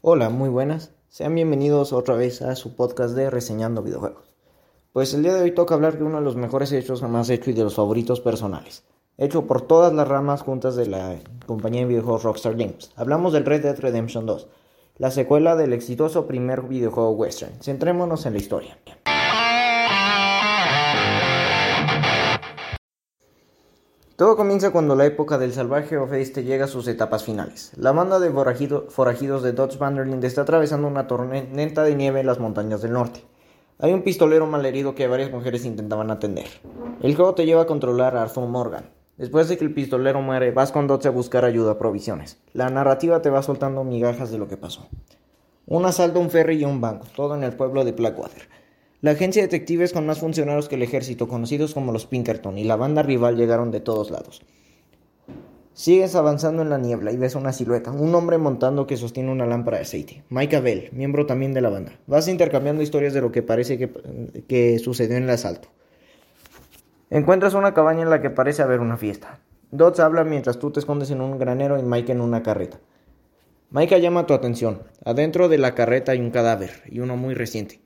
Hola, muy buenas. Sean bienvenidos otra vez a su podcast de Reseñando Videojuegos. Pues el día de hoy toca hablar de uno de los mejores hechos jamás hecho y de los favoritos personales. Hecho por todas las ramas juntas de la compañía de videojuegos Rockstar Games. Hablamos del Red Dead Redemption 2, la secuela del exitoso primer videojuego western. Centrémonos en la historia. Todo comienza cuando la época del salvaje oeste llega a sus etapas finales. La banda de forajidos de Dodge Vanderland está atravesando una tormenta de nieve en las montañas del norte. Hay un pistolero malherido que varias mujeres intentaban atender. El juego te lleva a controlar a Arthur Morgan. Después de que el pistolero muere, vas con Dodge a buscar ayuda, a provisiones. La narrativa te va soltando migajas de lo que pasó. Un asalto a un ferry y un banco, todo en el pueblo de Blackwater. La agencia de detectives con más funcionarios que el ejército, conocidos como los Pinkerton, y la banda rival llegaron de todos lados. Sigues avanzando en la niebla y ves una silueta, un hombre montando que sostiene una lámpara de aceite. Mike Abel, miembro también de la banda. Vas intercambiando historias de lo que parece que, que sucedió en el asalto. Encuentras una cabaña en la que parece haber una fiesta. Dodds habla mientras tú te escondes en un granero y Mike en una carreta. Mike llama tu atención. Adentro de la carreta hay un cadáver, y uno muy reciente.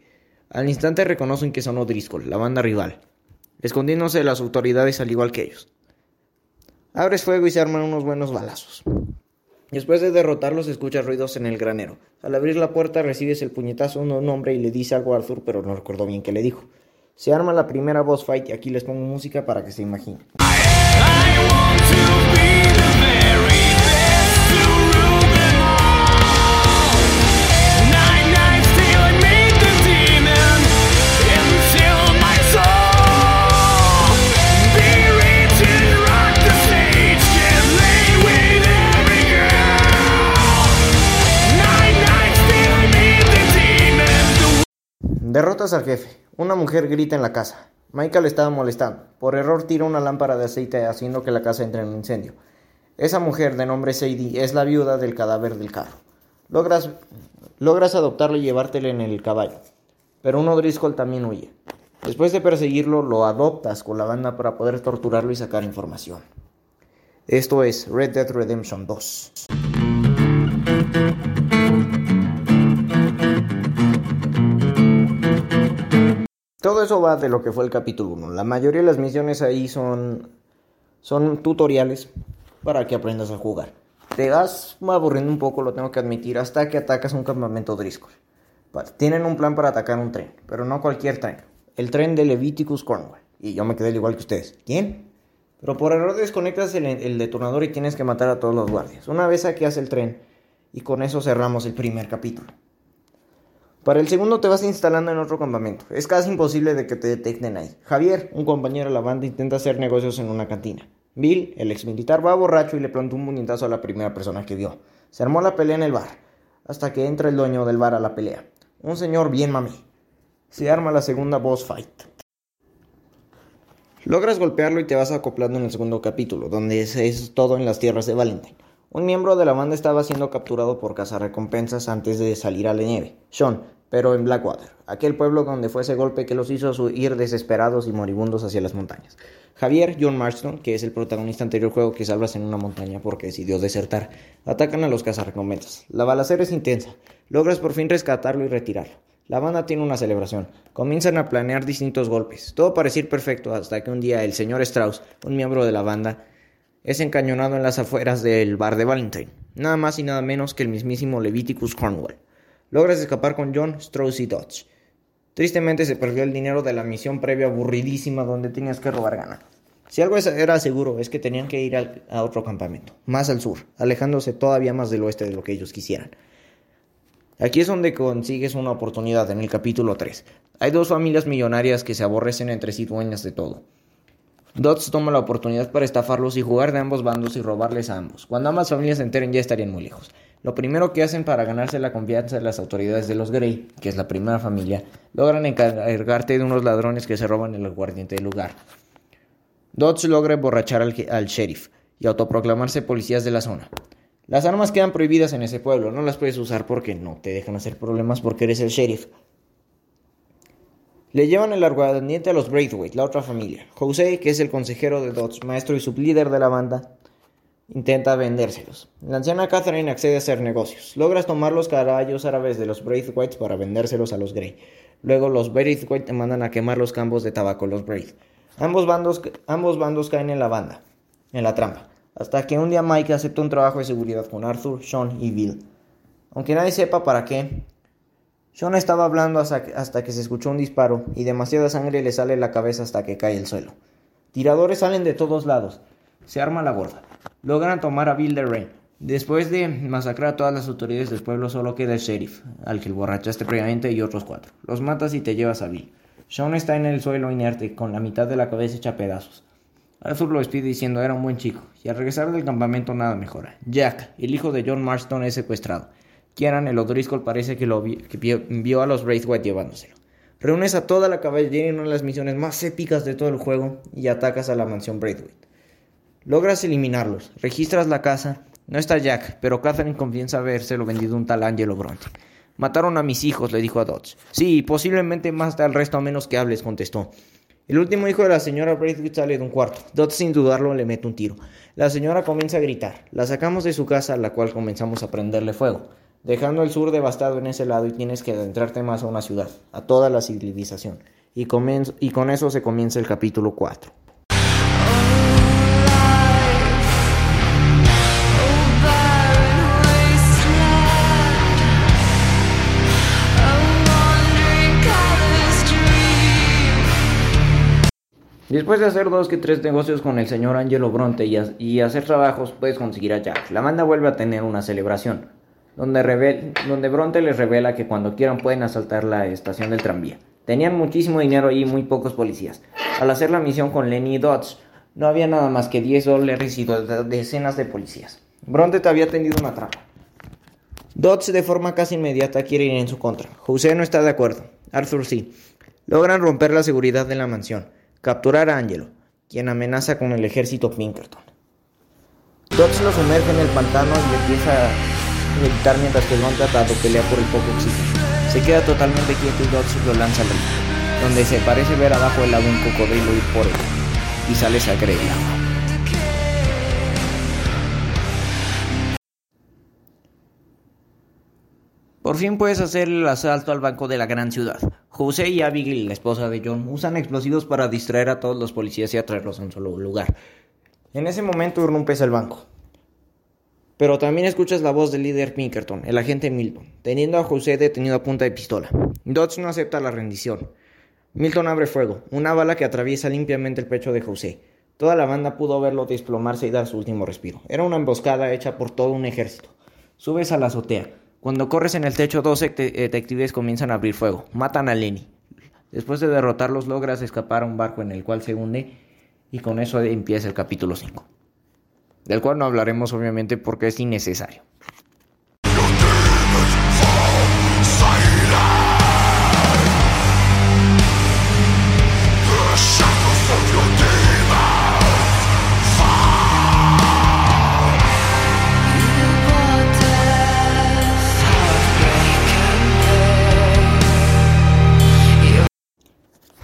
Al instante reconocen que son O'Driscoll, la banda rival, escondiéndose las autoridades al igual que ellos. Abres fuego y se arman unos buenos balazos. Después de derrotarlos escuchas ruidos en el granero. Al abrir la puerta recibes el puñetazo de un hombre y le dice algo a Arthur, pero no recuerdo bien qué le dijo. Se arma la primera boss fight y aquí les pongo música para que se imaginen. Derrotas al jefe. Una mujer grita en la casa. Michael estaba molestando. Por error tira una lámpara de aceite haciendo que la casa entre en un incendio. Esa mujer de nombre Sadie es la viuda del cadáver del carro. Logras, logras adoptarlo y llevártelo en el caballo. Pero uno Driscoll también huye. Después de perseguirlo, lo adoptas con la banda para poder torturarlo y sacar información. Esto es Red Dead Redemption 2. Todo eso va de lo que fue el capítulo 1. La mayoría de las misiones ahí son, son tutoriales para que aprendas a jugar. Te vas aburriendo un poco, lo tengo que admitir, hasta que atacas un campamento Driscoll. Tienen un plan para atacar un tren, pero no cualquier tren. El tren de Leviticus Cornwall. Y yo me quedé igual que ustedes. ¿Quién? Pero por error desconectas el, el detonador y tienes que matar a todos los guardias. Una vez saqueas el tren y con eso cerramos el primer capítulo. Para el segundo te vas instalando en otro campamento. Es casi imposible de que te detecten ahí. Javier, un compañero de la banda, intenta hacer negocios en una cantina. Bill, el ex militar, va borracho y le plantó un puñetazo a la primera persona que vio. Se armó la pelea en el bar, hasta que entra el dueño del bar a la pelea. Un señor bien mami. Se arma la segunda boss fight. Logras golpearlo y te vas acoplando en el segundo capítulo, donde es todo en las tierras de Valentine. Un miembro de la banda estaba siendo capturado por recompensas antes de salir a la nieve, Sean, pero en Blackwater, aquel pueblo donde fue ese golpe que los hizo huir desesperados y moribundos hacia las montañas. Javier, John Marston, que es el protagonista anterior juego que salvas en una montaña porque decidió desertar, atacan a los cazarrecompensas. La balacera es intensa, logras por fin rescatarlo y retirarlo. La banda tiene una celebración. Comienzan a planear distintos golpes. Todo parece ir perfecto hasta que un día el señor Strauss, un miembro de la banda, es encañonado en las afueras del bar de Valentine, nada más y nada menos que el mismísimo Leviticus Cornwall. Logras escapar con John, Strauss y Dodge. Tristemente se perdió el dinero de la misión previa aburridísima donde tenías que robar ganas. Si algo era seguro es que tenían que ir a otro campamento, más al sur, alejándose todavía más del oeste de lo que ellos quisieran. Aquí es donde consigues una oportunidad en el capítulo 3. Hay dos familias millonarias que se aborrecen entre sí dueñas de todo. Dodds toma la oportunidad para estafarlos y jugar de ambos bandos y robarles a ambos. Cuando ambas familias se enteren ya estarían muy lejos. Lo primero que hacen para ganarse la confianza de las autoridades de los Grey, que es la primera familia, logran encargarte de unos ladrones que se roban el aguardiente del lugar. Dodds logra emborrachar al, al sheriff y autoproclamarse policías de la zona. Las armas quedan prohibidas en ese pueblo, no las puedes usar porque no te dejan hacer problemas porque eres el sheriff. Le llevan el aguardiente a los Braithwaite, la otra familia. Jose, que es el consejero de Dodds, maestro y sublíder de la banda, intenta vendérselos. La anciana Catherine accede a hacer negocios. Logras tomar los caballos árabes de los Braithwaites para vendérselos a los Grey. Luego los Braithwaite te mandan a quemar los campos de tabaco los Braith. Ambos bandos, ambos bandos caen en la banda, en la trampa, hasta que un día Mike acepta un trabajo de seguridad con Arthur, Sean y Bill. Aunque nadie sepa para qué, Sean estaba hablando hasta que se escuchó un disparo y demasiada sangre le sale la cabeza hasta que cae al suelo. Tiradores salen de todos lados. Se arma la gorda. Logran tomar a Bill de Rain. Después de masacrar a todas las autoridades del pueblo, solo queda el sheriff, al que borrachaste previamente, y otros cuatro. Los matas y te llevas a Bill. Sean está en el suelo inerte, con la mitad de la cabeza hecha pedazos. Arthur lo despide diciendo era un buen chico, y al regresar del campamento nada mejora. Jack, el hijo de John Marston, es secuestrado. Kieran, el O'Driscoll, parece que, lo vio, a los Braithwaite llevándoselo. Reúnes a toda la caballería en una de las misiones más épicas de todo el juego y atacas a la mansión Braithwaite. Logras eliminarlos, registras la casa. No está Jack, pero Catherine confiesa habérselo vendido un tal Angelo Bronte. Mataron a mis hijos, le dijo a Dodge. Sí, posiblemente más al resto a menos que hables, contestó. El último hijo de la señora Braithwaite sale de un cuarto. Dodge sin dudarlo le mete un tiro. La señora comienza a gritar. La sacamos de su casa, a la cual comenzamos a prenderle fuego, dejando el sur devastado en ese lado y tienes que adentrarte más a una ciudad, a toda la civilización. Y, y con eso se comienza el capítulo 4. Después de hacer dos que tres negocios con el señor Angelo Bronte y, hacer trabajos, puedes conseguir a Jack. La banda vuelve a tener una celebración, donde, donde Bronte les revela que cuando quieran pueden asaltar la estación del tranvía. Tenían muchísimo dinero y muy pocos policías. Al hacer la misión con Lenny Dodge, no había nada más que 10 dólares y decenas de policías. Bronte te había tendido una trampa. Dodge de forma casi inmediata quiere ir en su contra. José no está de acuerdo. Arthur sí. Logran romper la seguridad de la mansión capturar a Angelo, quien amenaza con el ejército Pinkerton. Dodge lo sumerge en el pantano y empieza a meditar mientras que Ron tratado pelea por el poco oxígeno. Se queda totalmente quieto y Dodge lo lanza al río, donde se parece ver abajo del agua un cocodrilo ir por él, y sale sangre del agua. Por fin puedes hacer el asalto al banco de la gran ciudad. José y Abigail, la esposa de John, usan explosivos para distraer a todos los policías y atraerlos a un solo lugar. En ese momento irrumpes el banco. Pero también escuchas la voz del líder Pinkerton, el agente Milton, teniendo a José detenido a punta de pistola. Dodge no acepta la rendición. Milton abre fuego, una bala que atraviesa limpiamente el pecho de José. Toda la banda pudo verlo desplomarse y dar su último respiro. Era una emboscada hecha por todo un ejército. Subes a la azotea. Cuando corres en el techo, dos detectives comienzan a abrir fuego. Matan a Lenny. Después de derrotarlos, logras escapar a un barco en el cual se hunde y con eso empieza el capítulo 5. Del cual no hablaremos obviamente porque es innecesario.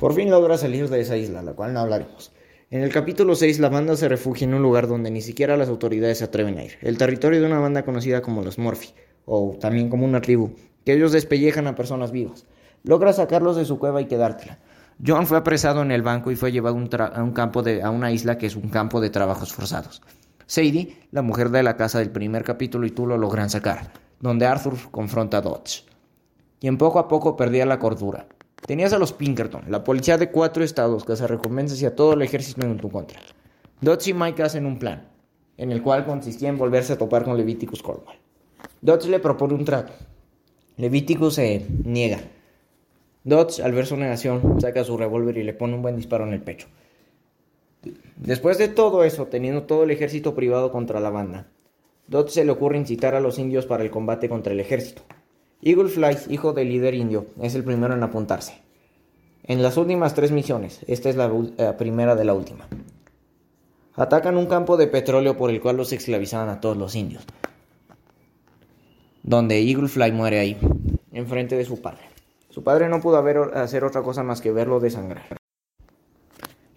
Por fin logra salir de esa isla, la cual no hablaremos. En el capítulo 6, la banda se refugia en un lugar donde ni siquiera las autoridades se atreven a ir, el territorio de una banda conocida como los Morphy, o también como una tribu, que ellos despellejan a personas vivas. Logra sacarlos de su cueva y quedártela. John fue apresado en el banco y fue llevado a un campo de, a una isla que es un campo de trabajos forzados. Sadie, la mujer de la casa del primer capítulo, y tú lo logran sacar, donde Arthur confronta a Dodge, quien poco a poco perdía la cordura. Tenías a los Pinkerton, la policía de cuatro estados, que se recompensas y a todo el ejército en tu contra. Dodge y Mike hacen un plan, en el cual consistía en volverse a topar con Leviticus Cornwall. Dodge le propone un trato. Leviticus se niega. Dodge, al ver su negación, saca su revólver y le pone un buen disparo en el pecho. Después de todo eso, teniendo todo el ejército privado contra la banda, Dodge se le ocurre incitar a los indios para el combate contra el ejército. Eagle Fly, hijo del líder indio, es el primero en apuntarse. En las últimas tres misiones, esta es la, eh, primera de la última. Atacan un campo de petróleo por el cual los esclavizaban a todos los indios. Donde Eagle Fly muere ahí, enfrente de su padre. Su padre no pudo hacer otra cosa más que verlo desangrar.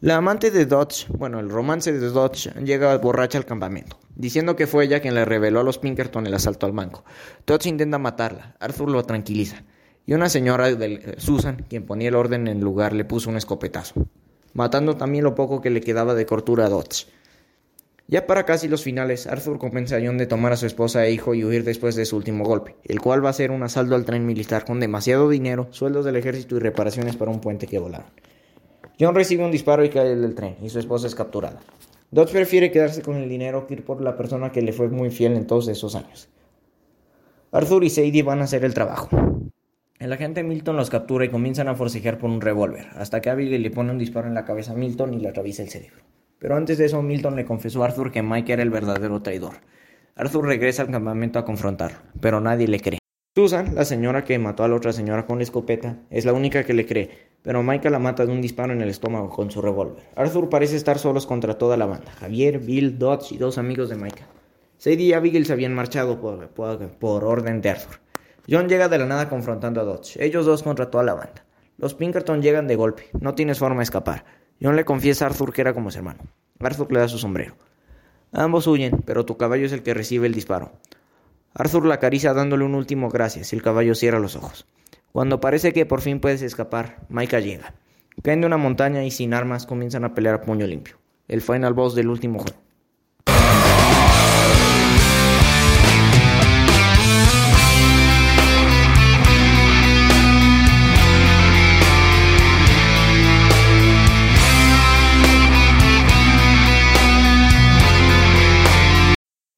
La amante de Dodge, bueno, el romance de Dodge llega borracha al campamento, diciendo que fue ella quien le reveló a los Pinkerton el asalto al banco. Dodge intenta matarla, Arthur lo tranquiliza, y una señora, de Susan, quien ponía el orden en el lugar, le puso un escopetazo, matando también lo poco que le quedaba de cortura a Dodge. Ya para casi los finales, Arthur convence a John de tomar a su esposa e hijo y huir después de su último golpe, el cual va a ser un asalto al tren militar con demasiado dinero, sueldos del ejército y reparaciones para un puente que volaron. John recibe un disparo y cae del tren, y su esposa es capturada. Dodge prefiere quedarse con el dinero que ir por la persona que le fue muy fiel en todos esos años. Arthur y Sadie van a hacer el trabajo. El agente Milton los captura y comienzan a forcejear por un revólver, hasta que Abigail le pone un disparo en la cabeza a Milton y le atraviesa el cerebro. Pero antes de eso, Milton le confesó a Arthur que Mike era el verdadero traidor. Arthur regresa al campamento a confrontarlo, pero nadie le cree. Susan, la señora que mató a la otra señora con la escopeta, es la única que le cree, pero Micah la mata de un disparo en el estómago con su revólver. Arthur parece estar solos contra toda la banda, Javier, Bill, Dodge y dos amigos de Micah. Sadie y Abigail se habían marchado por, por, orden de Arthur. John llega de la nada confrontando a Dodge, ellos dos contra toda la banda. Los Pinkerton llegan de golpe, no tienes forma de escapar. John le confiesa a Arthur que era como su hermano. Arthur le da su sombrero. Ambos huyen, pero tu caballo es el que recibe el disparo. Arthur la acaricia dándole un último gracias y el caballo cierra los ojos. Cuando parece que por fin puedes escapar, Micah llega. Caen de una montaña y sin armas comienzan a pelear a puño limpio. El final boss del último juego.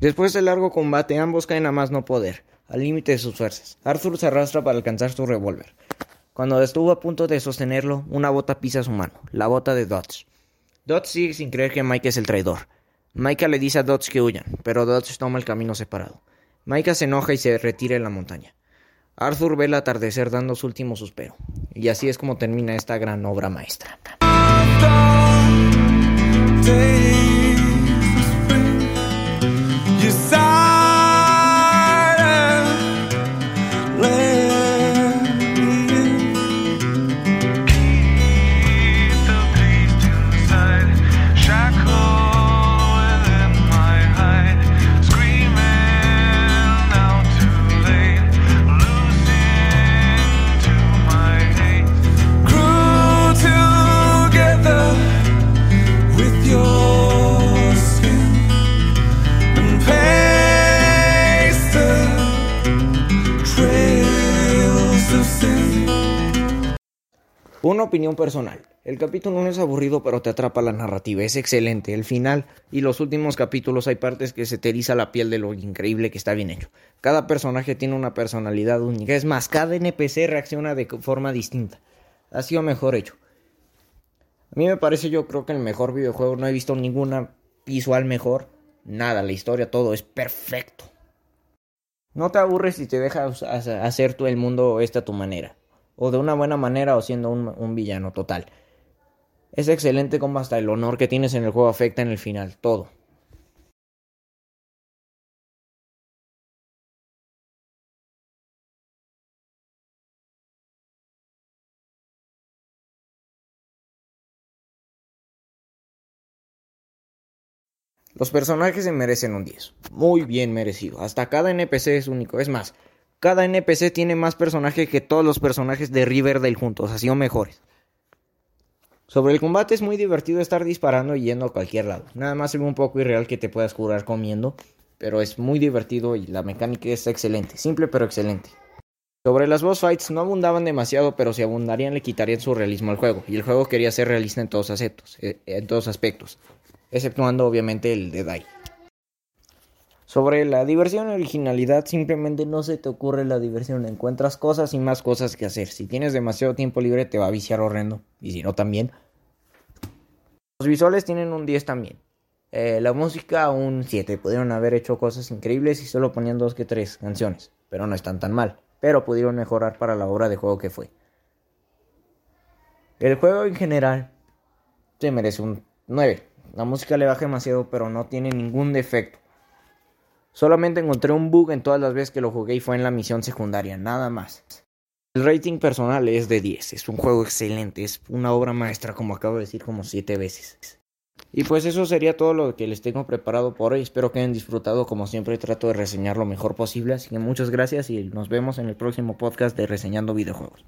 Después del largo combate, ambos caen a más no poder, al límite de sus fuerzas. Arthur se arrastra para alcanzar su revólver. Cuando estuvo a punto de sostenerlo, una bota pisa su mano, la bota de Dodge. Dodge sigue sin creer que Mike es el traidor. Micah le dice a Dodge que huyan, pero Dodge toma el camino separado. Micah se enoja y se retira en la montaña. Arthur ve el atardecer dando su último suspiro. Y así es como termina esta gran obra maestra. de sal. Una opinión personal. El capítulo no es aburrido, pero te atrapa la narrativa. Es excelente. El final y los últimos capítulos hay partes que se te eriza la piel de lo increíble que está bien hecho. Cada personaje tiene una personalidad única. Es más, cada NPC reacciona de forma distinta. Ha sido mejor hecho. A mí me parece, yo creo que el mejor videojuego. No he visto ninguna visual mejor. Nada, la historia, todo es perfecto. No te aburres si te dejas hacer tú el mundo esta a tu manera o de una buena manera o siendo un, villano total. Es excelente como hasta el honor que tienes en el juego afecta en el final, todo. Los personajes se merecen un 10. Muy bien merecido. Hasta cada NPC es único. Es más, cada NPC tiene más personajes que todos los personajes de Riverdale juntos, así o mejores. Sobre el combate es muy divertido estar disparando y yendo a cualquier lado. Nada más se ve un poco irreal que te puedas curar comiendo, pero es muy divertido y la mecánica es excelente, simple pero excelente. Sobre las boss fights no abundaban demasiado, pero si abundarían le quitarían su realismo al juego, y el juego quería ser realista en todos, aspectos, eh, en todos aspectos, exceptuando obviamente el de Dai. Sobre la diversión y originalidad, simplemente no se te ocurre la diversión. Encuentras cosas y más cosas que hacer. Si tienes demasiado tiempo libre, te va a viciar horrendo. Y si no, también. Los visuales tienen un 10 también. Eh, la música, un 7. Pudieron haber hecho cosas increíbles y solo ponían dos que tres canciones. Pero no están tan mal. Pero pudieron mejorar para la obra de juego que fue. El juego en general se merece un 9. La música le baja demasiado, pero no tiene ningún defecto. Solamente encontré un bug en todas las veces que lo jugué y fue en la misión secundaria, nada más. El rating personal es de 10, es un juego excelente, es una obra maestra como acabo de decir como 7 veces. Y pues eso sería todo lo que les tengo preparado por hoy. Espero que hayan disfrutado. Como siempre trato de reseñar lo mejor posible. Así que muchas gracias y nos vemos en el próximo podcast de Reseñando Videojuegos.